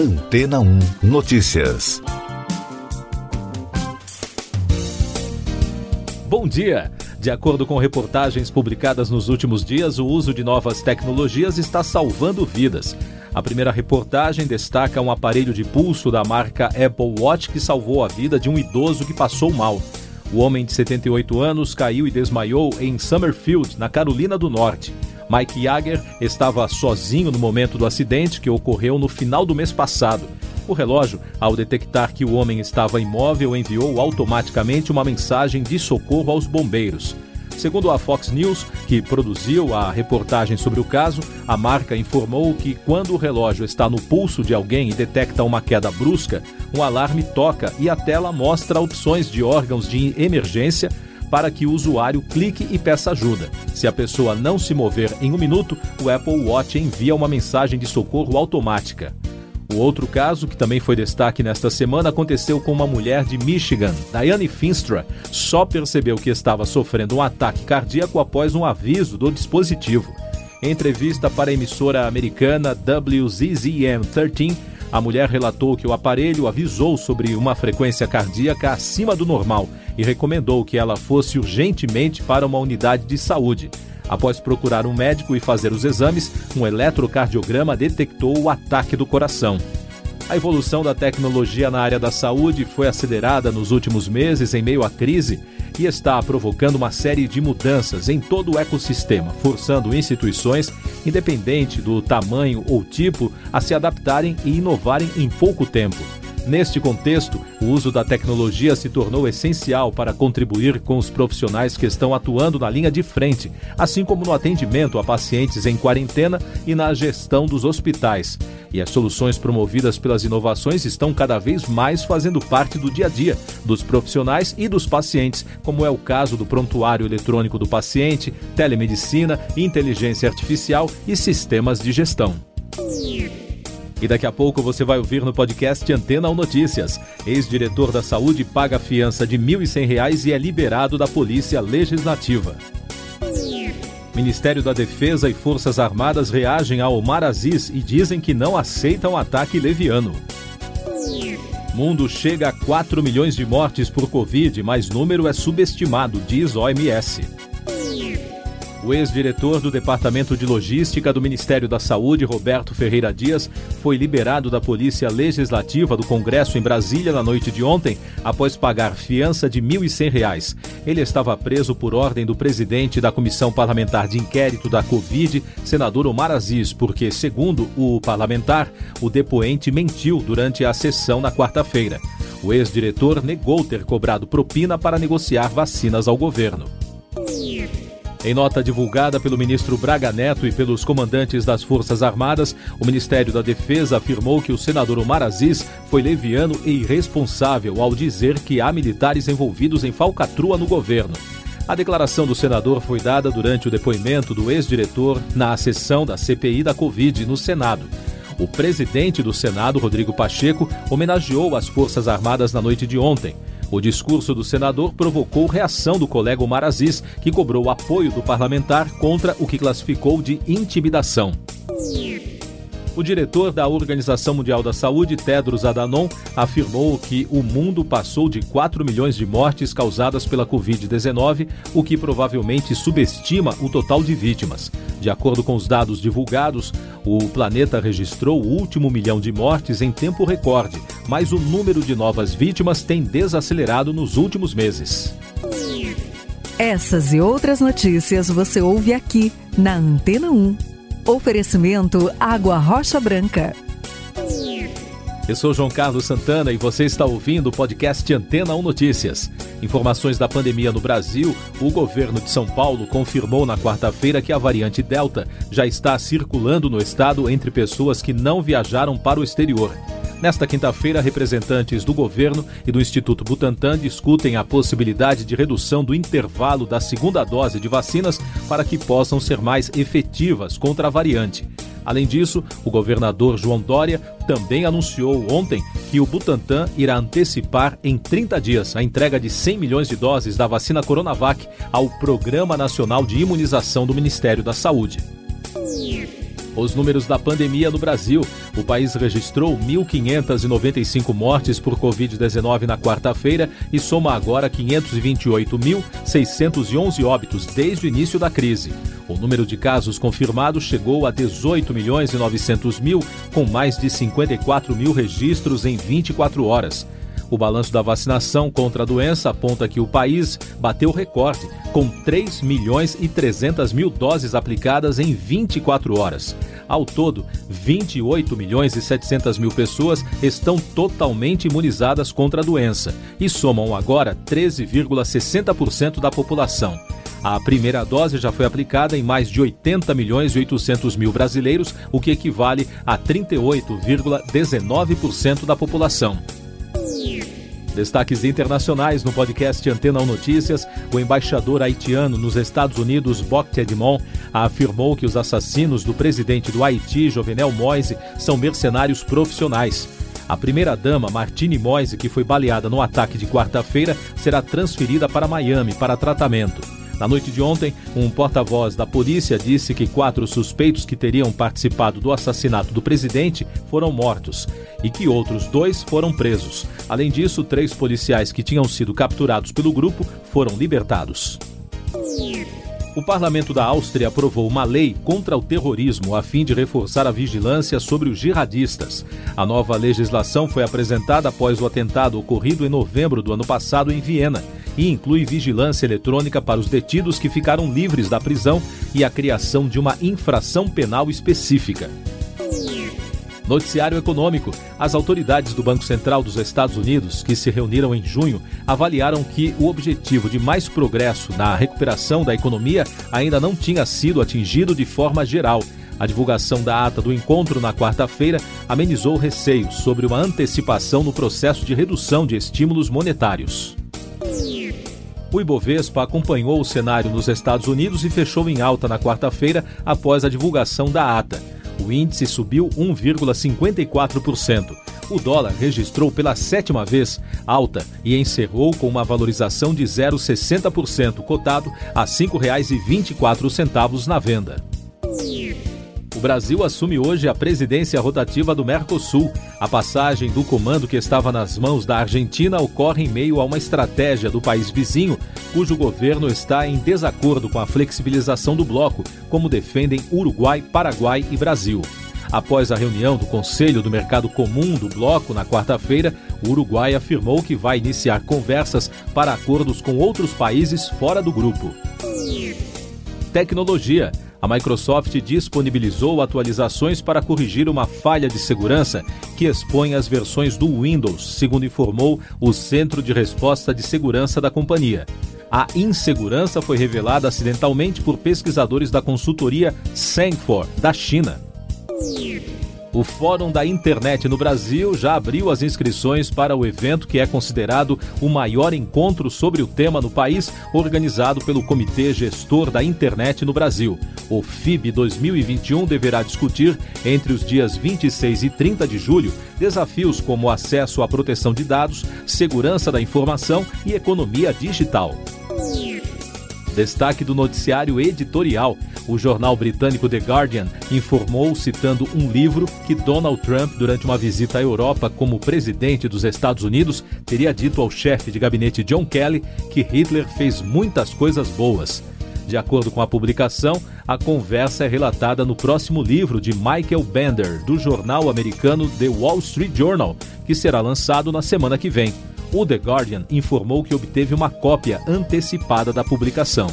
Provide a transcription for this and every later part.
Antena 1 Notícias. Bom dia! De acordo com reportagens publicadas nos últimos dias, o uso de novas tecnologias está salvando vidas. A primeira reportagem destaca um aparelho de pulso da marca Apple Watch que salvou a vida de um idoso que passou mal. O homem de 78 anos caiu e desmaiou em Summerfield, na Carolina do Norte. Mike Jagger estava sozinho no momento do acidente que ocorreu no final do mês passado. O relógio, ao detectar que o homem estava imóvel, enviou automaticamente uma mensagem de socorro aos bombeiros. Segundo a Fox News, que produziu a reportagem sobre o caso, a marca informou que quando o relógio está no pulso de alguém e detecta uma queda brusca, um alarme toca e a tela mostra opções de órgãos de emergência para que o usuário clique e peça ajuda. Se a pessoa não se mover em um minuto, o Apple Watch envia uma mensagem de socorro automática. O outro caso, que também foi destaque nesta semana, aconteceu com uma mulher de Michigan. Diane Finstra só percebeu que estava sofrendo um ataque cardíaco após um aviso do dispositivo. Em entrevista para a emissora americana WZZM 13, a mulher relatou que o aparelho avisou sobre uma frequência cardíaca acima do normal e recomendou que ela fosse urgentemente para uma unidade de saúde. Após procurar um médico e fazer os exames, um eletrocardiograma detectou o ataque do coração. A evolução da tecnologia na área da saúde foi acelerada nos últimos meses em meio à crise e está provocando uma série de mudanças em todo o ecossistema, forçando instituições, independente do tamanho ou tipo, a se adaptarem e inovarem em pouco tempo. Neste contexto, o uso da tecnologia se tornou essencial para contribuir com os profissionais que estão atuando na linha de frente, assim como no atendimento a pacientes em quarentena e na gestão dos hospitais. E as soluções promovidas pelas inovações estão cada vez mais fazendo parte do dia a dia dos profissionais e dos pacientes, como é o caso do prontuário eletrônico do paciente, telemedicina, inteligência artificial e sistemas de gestão. E daqui a pouco você vai ouvir no podcast Antena ou Notícias. Ex-diretor da Saúde paga fiança de R$ 1.100 e é liberado da Polícia Legislativa. Ministério da Defesa e Forças Armadas reagem ao Omar Aziz e dizem que não aceitam ataque leviano. Mundo chega a 4 milhões de mortes por Covid, mas número é subestimado, diz OMS. O ex-diretor do Departamento de Logística do Ministério da Saúde, Roberto Ferreira Dias, foi liberado da Polícia Legislativa do Congresso em Brasília na noite de ontem, após pagar fiança de R$ 1.100. Ele estava preso por ordem do presidente da Comissão Parlamentar de Inquérito da Covid, senador Omar Aziz, porque, segundo o parlamentar, o depoente mentiu durante a sessão na quarta-feira. O ex-diretor negou ter cobrado propina para negociar vacinas ao governo. Em nota divulgada pelo ministro Braga Neto e pelos comandantes das Forças Armadas, o Ministério da Defesa afirmou que o senador Omar Aziz foi leviano e irresponsável ao dizer que há militares envolvidos em falcatrua no governo. A declaração do senador foi dada durante o depoimento do ex-diretor na sessão da CPI da Covid no Senado. O presidente do Senado, Rodrigo Pacheco, homenageou as Forças Armadas na noite de ontem. O discurso do senador provocou reação do colega Omar Aziz, que cobrou apoio do parlamentar contra o que classificou de intimidação. O diretor da Organização Mundial da Saúde, Tedros Adhanom, afirmou que o mundo passou de 4 milhões de mortes causadas pela Covid-19, o que provavelmente subestima o total de vítimas. De acordo com os dados divulgados, o planeta registrou o último milhão de mortes em tempo recorde, mas o número de novas vítimas tem desacelerado nos últimos meses. Essas e outras notícias você ouve aqui na Antena 1. Oferecimento Água Rocha Branca. Eu sou João Carlos Santana e você está ouvindo o podcast Antena 1 Notícias. Informações da pandemia no Brasil: o governo de São Paulo confirmou na quarta-feira que a variante Delta já está circulando no estado entre pessoas que não viajaram para o exterior. Nesta quinta-feira, representantes do governo e do Instituto Butantan discutem a possibilidade de redução do intervalo da segunda dose de vacinas para que possam ser mais efetivas contra a variante. Além disso, o governador João Dória também anunciou ontem que o Butantan irá antecipar em 30 dias a entrega de 100 milhões de doses da vacina Coronavac ao Programa Nacional de Imunização do Ministério da Saúde. Os números da pandemia no Brasil. O país registrou 1.595 mortes por Covid-19 na quarta-feira e soma agora 528.611 óbitos desde o início da crise. O número de casos confirmados chegou a 18 milhões e 900 mil, com mais de 54 mil registros em 24 horas. O balanço da vacinação contra a doença aponta que o país bateu recorde, com 3 milhões e 300 mil doses aplicadas em 24 horas. Ao todo, 28 milhões e 700 mil pessoas estão totalmente imunizadas contra a doença e somam agora 13,60% da população. A primeira dose já foi aplicada em mais de 80 milhões e 800 mil brasileiros, o que equivale a 38,19% da população. Destaques internacionais no podcast Antena 1 Notícias. O embaixador haitiano nos Estados Unidos, Bocte Edmond, afirmou que os assassinos do presidente do Haiti, Jovenel Moise, são mercenários profissionais. A primeira-dama, Martine Moise, que foi baleada no ataque de quarta-feira, será transferida para Miami para tratamento. Na noite de ontem, um porta-voz da polícia disse que quatro suspeitos que teriam participado do assassinato do presidente foram mortos e que outros dois foram presos. Além disso, três policiais que tinham sido capturados pelo grupo foram libertados. O parlamento da Áustria aprovou uma lei contra o terrorismo a fim de reforçar a vigilância sobre os jihadistas. A nova legislação foi apresentada após o atentado ocorrido em novembro do ano passado em Viena e inclui vigilância eletrônica para os detidos que ficaram livres da prisão e a criação de uma infração penal específica. Noticiário Econômico. As autoridades do Banco Central dos Estados Unidos, que se reuniram em junho, avaliaram que o objetivo de mais progresso na recuperação da economia ainda não tinha sido atingido de forma geral. A divulgação da ata do encontro na quarta-feira amenizou receios sobre uma antecipação no processo de redução de estímulos monetários. O Ibovespa acompanhou o cenário nos Estados Unidos e fechou em alta na quarta-feira após a divulgação da ata. O índice subiu 1,54%. O dólar registrou pela sétima vez alta e encerrou com uma valorização de 0,60%, cotado a R$ 5,24 na venda. O Brasil assume hoje a presidência rotativa do Mercosul. A passagem do comando que estava nas mãos da Argentina ocorre em meio a uma estratégia do país vizinho, cujo governo está em desacordo com a flexibilização do bloco, como defendem Uruguai, Paraguai e Brasil. Após a reunião do Conselho do Mercado Comum do bloco na quarta-feira, o Uruguai afirmou que vai iniciar conversas para acordos com outros países fora do grupo. Tecnologia a Microsoft disponibilizou atualizações para corrigir uma falha de segurança que expõe as versões do Windows, segundo informou o Centro de Resposta de Segurança da companhia. A insegurança foi revelada acidentalmente por pesquisadores da consultoria Sangfor, da China. O Fórum da Internet no Brasil já abriu as inscrições para o evento que é considerado o maior encontro sobre o tema no país, organizado pelo Comitê Gestor da Internet no Brasil. O FIB 2021 deverá discutir, entre os dias 26 e 30 de julho, desafios como acesso à proteção de dados, segurança da informação e economia digital. Destaque do noticiário editorial. O jornal britânico The Guardian informou, citando um livro, que Donald Trump, durante uma visita à Europa como presidente dos Estados Unidos, teria dito ao chefe de gabinete John Kelly que Hitler fez muitas coisas boas. De acordo com a publicação, a conversa é relatada no próximo livro de Michael Bender, do jornal americano The Wall Street Journal, que será lançado na semana que vem. O The Guardian informou que obteve uma cópia antecipada da publicação.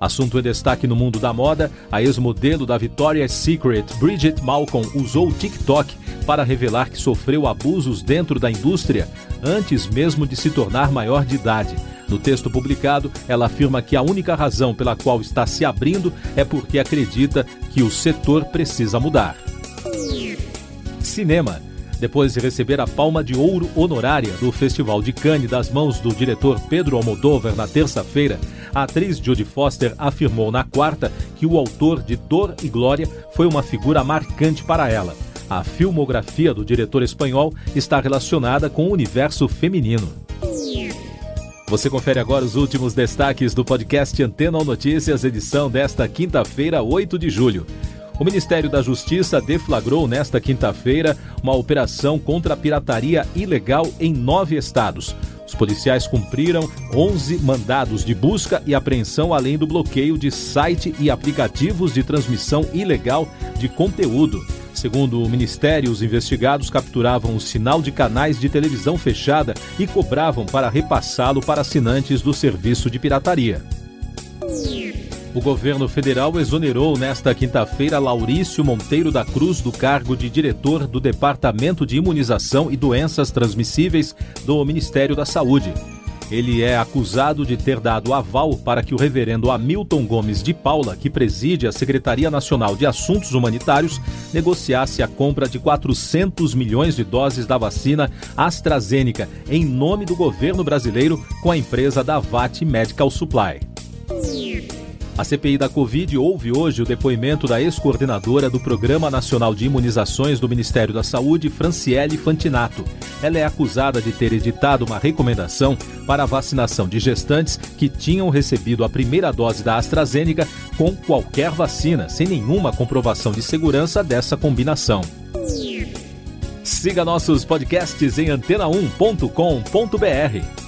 Assunto em destaque no mundo da moda, a ex-modelo da Victoria's Secret, Bridget Malcolm, usou o TikTok para revelar que sofreu abusos dentro da indústria antes mesmo de se tornar maior de idade. No texto publicado, ela afirma que a única razão pela qual está se abrindo é porque acredita que o setor precisa mudar. Cinema. Depois de receber a palma de ouro honorária do Festival de Cannes das mãos do diretor Pedro Almodóvar na terça-feira, a atriz Jodie Foster afirmou na quarta que o autor de Dor e Glória foi uma figura marcante para ela. A filmografia do diretor espanhol está relacionada com o universo feminino. Você confere agora os últimos destaques do podcast Antena Notícias, edição desta quinta-feira, 8 de julho. O Ministério da Justiça deflagrou nesta quinta-feira uma operação contra a pirataria ilegal em nove estados. Os policiais cumpriram 11 mandados de busca e apreensão, além do bloqueio de site e aplicativos de transmissão ilegal de conteúdo. Segundo o Ministério, os investigados capturavam o sinal de canais de televisão fechada e cobravam para repassá-lo para assinantes do serviço de pirataria. O governo federal exonerou nesta quinta-feira Laurício Monteiro da Cruz do cargo de diretor do Departamento de Imunização e Doenças Transmissíveis do Ministério da Saúde. Ele é acusado de ter dado aval para que o reverendo Hamilton Gomes de Paula, que preside a Secretaria Nacional de Assuntos Humanitários, negociasse a compra de 400 milhões de doses da vacina AstraZeneca em nome do governo brasileiro com a empresa Davat Medical Supply. A CPI da Covid ouve hoje o depoimento da ex-coordenadora do Programa Nacional de Imunizações do Ministério da Saúde, Franciele Fantinato. Ela é acusada de ter editado uma recomendação para a vacinação de gestantes que tinham recebido a primeira dose da AstraZeneca com qualquer vacina, sem nenhuma comprovação de segurança dessa combinação. Siga nossos podcasts em antena1.com.br.